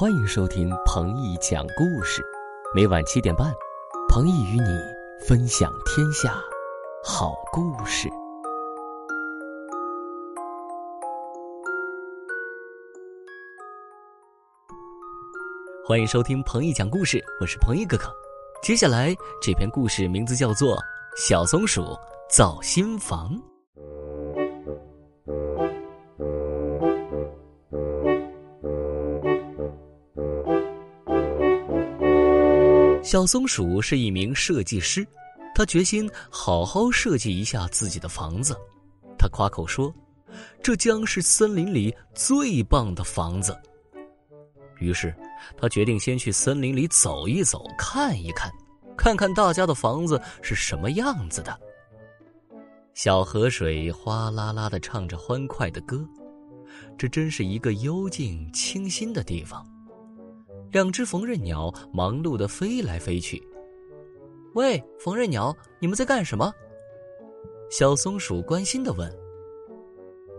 欢迎收听彭毅讲故事，每晚七点半，彭毅与你分享天下好故事。欢迎收听彭毅讲故事，我是彭毅哥哥。接下来这篇故事名字叫做《小松鼠造新房》。小松鼠是一名设计师，他决心好好设计一下自己的房子。他夸口说：“这将是森林里最棒的房子。”于是，他决定先去森林里走一走，看一看，看看大家的房子是什么样子的。小河水哗啦啦的唱着欢快的歌，这真是一个幽静清新的地方。两只缝纫鸟忙碌的飞来飞去。喂，缝纫鸟，你们在干什么？小松鼠关心的问。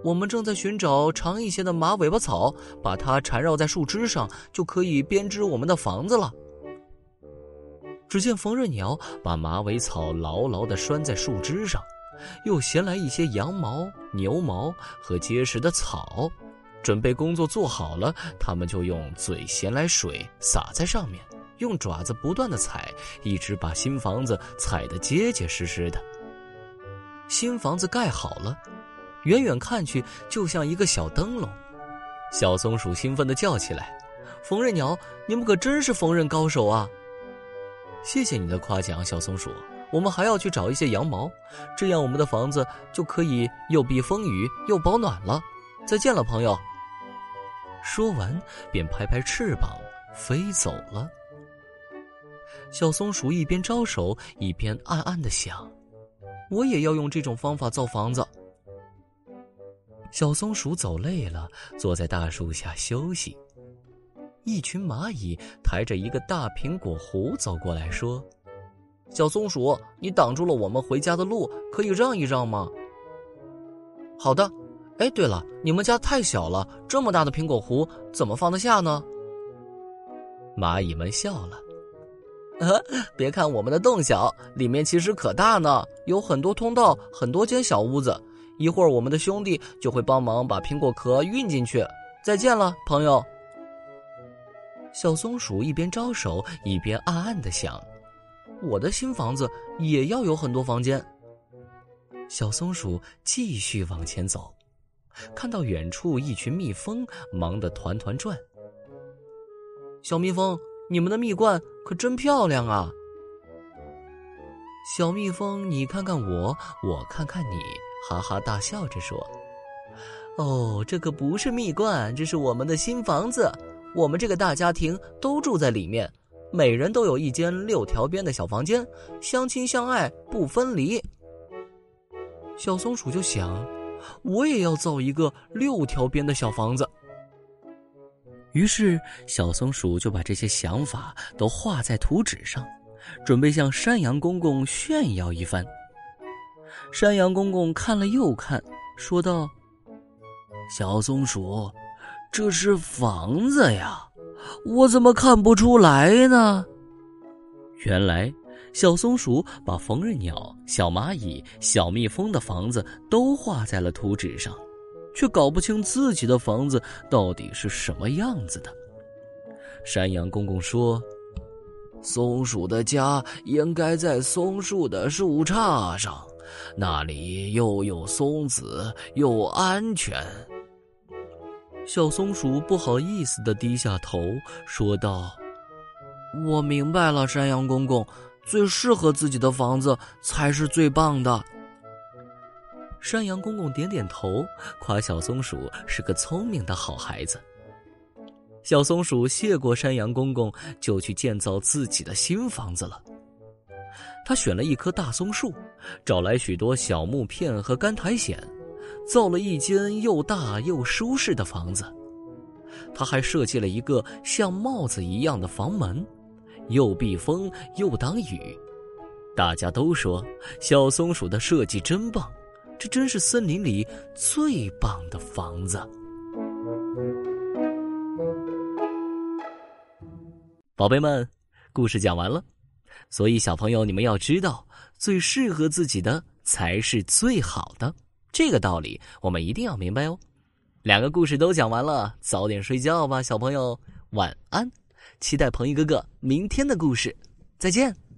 我们正在寻找长一些的马尾巴草，把它缠绕在树枝上，就可以编织我们的房子了。只见缝纫鸟把马尾草牢牢的拴在树枝上，又衔来一些羊毛、牛毛和结实的草。准备工作做好了，他们就用嘴衔来水洒在上面，用爪子不断的踩，一直把新房子踩得结结实实的。新房子盖好了，远远看去就像一个小灯笼。小松鼠兴奋地叫起来：“缝纫鸟，你们可真是缝纫高手啊！”谢谢你的夸奖，小松鼠。我们还要去找一些羊毛，这样我们的房子就可以又避风雨又保暖了。再见了，朋友。说完，便拍拍翅膀飞走了。小松鼠一边招手，一边暗暗的想：“我也要用这种方法造房子。”小松鼠走累了，坐在大树下休息。一群蚂蚁抬着一个大苹果核走过来说：“小松鼠，你挡住了我们回家的路，可以让一让吗？”“好的。”哎，对了，你们家太小了，这么大的苹果核怎么放得下呢？蚂蚁们笑了。别看我们的洞小，里面其实可大呢，有很多通道，很多间小屋子。一会儿我们的兄弟就会帮忙把苹果壳运进去。再见了，朋友。小松鼠一边招手，一边暗暗的想：我的新房子也要有很多房间。小松鼠继续往前走。看到远处一群蜜蜂忙得团团转。小蜜蜂，你们的蜜罐可真漂亮啊！小蜜蜂，你看看我，我看看你，哈哈大笑着说：“哦，这可不是蜜罐，这是我们的新房子。我们这个大家庭都住在里面，每人都有一间六条边的小房间，相亲相爱不分离。”小松鼠就想。我也要造一个六条边的小房子。于是，小松鼠就把这些想法都画在图纸上，准备向山羊公公炫耀一番。山羊公公看了又看，说道：“小松鼠，这是房子呀，我怎么看不出来呢？”原来。小松鼠把缝纫鸟、小蚂蚁、小蜜蜂的房子都画在了图纸上，却搞不清自己的房子到底是什么样子的。山羊公公说：“松鼠的家应该在松树的树杈上，那里又有松子又安全。”小松鼠不好意思的低下头说道：“我明白了，山羊公公。”最适合自己的房子才是最棒的。山羊公公点点头，夸小松鼠是个聪明的好孩子。小松鼠谢过山羊公公，就去建造自己的新房子了。他选了一棵大松树，找来许多小木片和干苔藓，造了一间又大又舒适的房子。他还设计了一个像帽子一样的房门。又避风又挡雨，大家都说小松鼠的设计真棒，这真是森林里最棒的房子。宝贝们，故事讲完了。所以小朋友，你们要知道，最适合自己的才是最好的。这个道理我们一定要明白哦。两个故事都讲完了，早点睡觉吧，小朋友，晚安。期待鹏毅哥哥明天的故事，再见。